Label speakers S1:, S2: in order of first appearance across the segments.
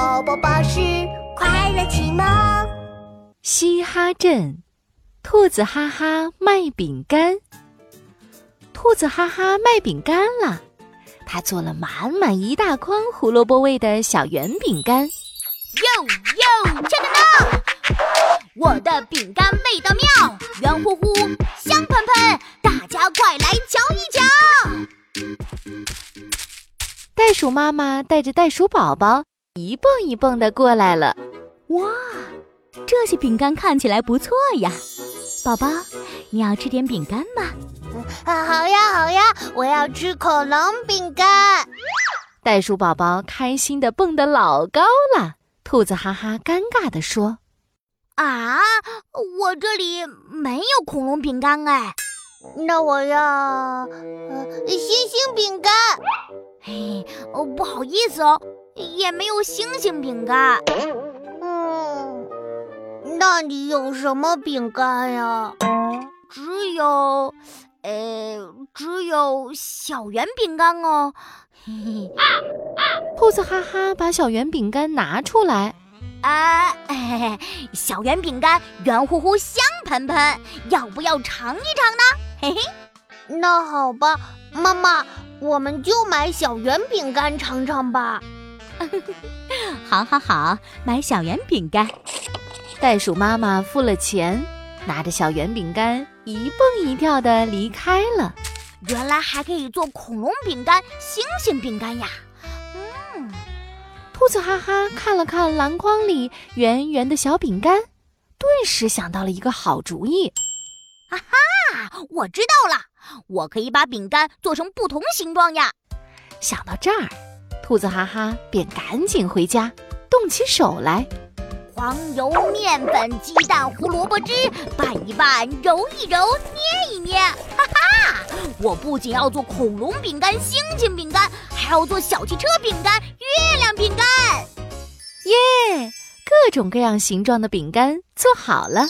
S1: 宝宝巴士快乐启蒙。
S2: 嘻哈镇，兔子哈哈卖饼干。兔子哈哈卖饼干了，他做了满满一大筐胡萝卜味的小圆饼干。
S3: 哟哟，check it out！我的饼干味道妙，圆乎乎，香喷喷，大家快来瞧一瞧。
S2: 袋鼠妈妈带着袋鼠宝宝一蹦一蹦的过来了。
S4: 哇，这些饼干看起来不错呀！宝宝，你要吃点饼干吗？
S1: 啊，好呀好呀，我要吃恐龙饼干。
S2: 袋鼠宝宝开心的蹦得老高了。兔子哈哈尴尬的说：“
S3: 啊，我这里没有恐龙饼干哎。
S1: 那我要呃星星饼干。
S3: 嘿，哦，不好意思哦，也没有星星饼干。
S1: 嗯，那你有什么饼干呀？
S3: 只有，呃，只有小圆饼干哦。嘿嘿。”
S2: 兔子哈哈把小圆饼干拿出来，
S3: 啊，小圆饼干圆乎乎、香喷喷，要不要尝一尝呢？嘿嘿，
S1: 那好吧，妈妈，我们就买小圆饼干尝尝吧。
S4: 好，好，好，买小圆饼干。
S2: 袋鼠妈妈付了钱，拿着小圆饼干一蹦一跳的离开了。
S3: 原来还可以做恐龙饼干、星星饼干呀！
S2: 嗯兔子哈哈看了看篮筐里圆圆的小饼干，顿时想到了一个好主意。
S3: 啊哈，我知道了，我可以把饼干做成不同形状呀！
S2: 想到这儿，兔子哈哈便赶紧回家，动起手来。
S3: 黄油、面粉、鸡蛋、胡萝卜汁，拌一拌，揉一揉，捏一捏，哈哈！我不仅要做恐龙饼干、星星饼干，还要做小汽车饼干、月亮饼干。
S2: 耶！各种各样形状的饼干做好了，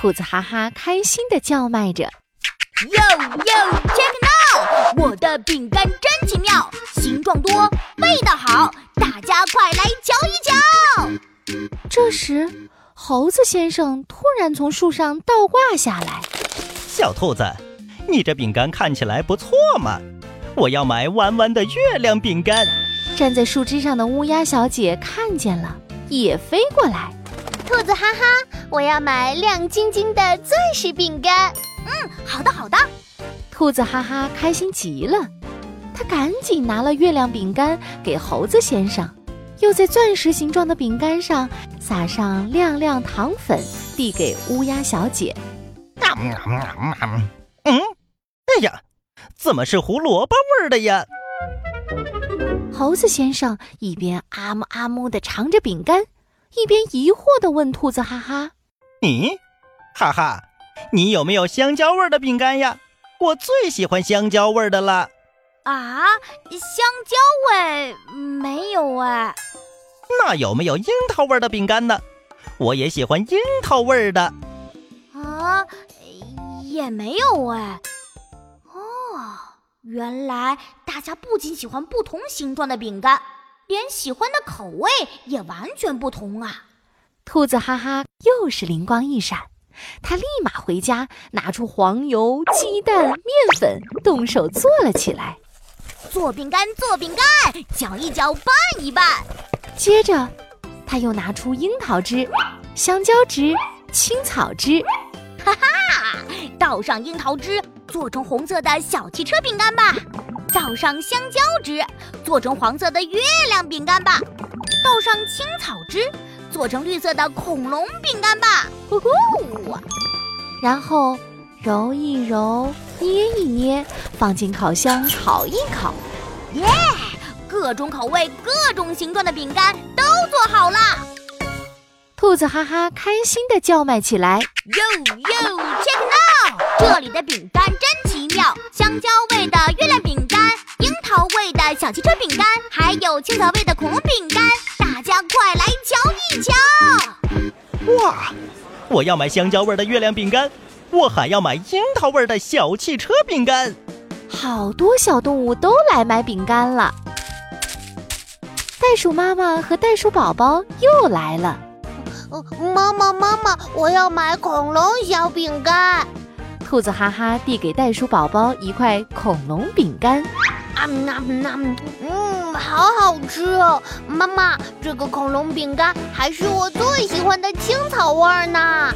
S2: 兔子哈哈开心地叫卖着
S3: ：“Yo yo，check now！我的饼干真奇妙，形状多，味道好，大家快来瞧一瞧！”
S2: 这时，猴子先生突然从树上倒挂下来。
S5: 小兔子，你这饼干看起来不错嘛！我要买弯弯的月亮饼干。
S2: 站在树枝上的乌鸦小姐看见了，也飞过来。
S1: 兔子哈哈，我要买亮晶晶的钻石饼干。
S3: 嗯，好的好的。
S2: 兔子哈哈开心极了，他赶紧拿了月亮饼干给猴子先生。又在钻石形状的饼干上撒上亮亮糖粉，递给乌鸦小姐。
S5: 嗯，哎呀，怎么是胡萝卜味儿的呀？
S2: 猴子先生一边阿木阿木的尝着饼干，一边疑惑的问兔子：“哈哈，
S5: 你，哈哈，你有没有香蕉味的饼干呀？我最喜欢香蕉味的了。”
S3: 啊，香蕉味没有哎。
S5: 那有没有樱桃味的饼干呢？我也喜欢樱桃味的。
S3: 啊，也没有哎。哦，原来大家不仅喜欢不同形状的饼干，连喜欢的口味也完全不同啊！
S2: 兔子哈哈又是灵光一闪，他立马回家拿出黄油、鸡蛋、面粉，动手做了起来。
S3: 做饼干，做饼干，搅一搅，拌一拌。
S2: 接着，他又拿出樱桃汁、香蕉汁、青草汁，
S3: 哈哈！倒上樱桃汁，做成红色的小汽车饼干吧；倒上香蕉汁，做成黄色的月亮饼干吧；倒上青草汁，做成绿色的恐龙饼干吧。呼呼！
S2: 然后揉一揉，捏一捏，放进烤箱烤一烤。
S3: 耶！各种口味、各种形状的饼干都做好了，
S2: 兔子哈哈开心地叫卖起来
S3: ：“Yo yo，check now！这里的饼干真奇妙，香蕉味的月亮饼干，樱桃味的小汽车饼干，还有青草味的恐龙饼干，大家快来瞧一瞧！”
S5: 哇，我要买香蕉味的月亮饼干，我还要买樱桃味的小汽车饼干。
S2: 好多小动物都来买饼干了。袋鼠妈妈和袋鼠宝宝又来了。
S1: 呃妈妈，妈妈，我要买恐龙小饼干。
S2: 兔子哈哈递给袋鼠宝宝一块恐龙饼干。
S1: 啊那那，嗯，好好吃哦！妈妈，这个恐龙饼干还是我最喜欢的青草味儿呢。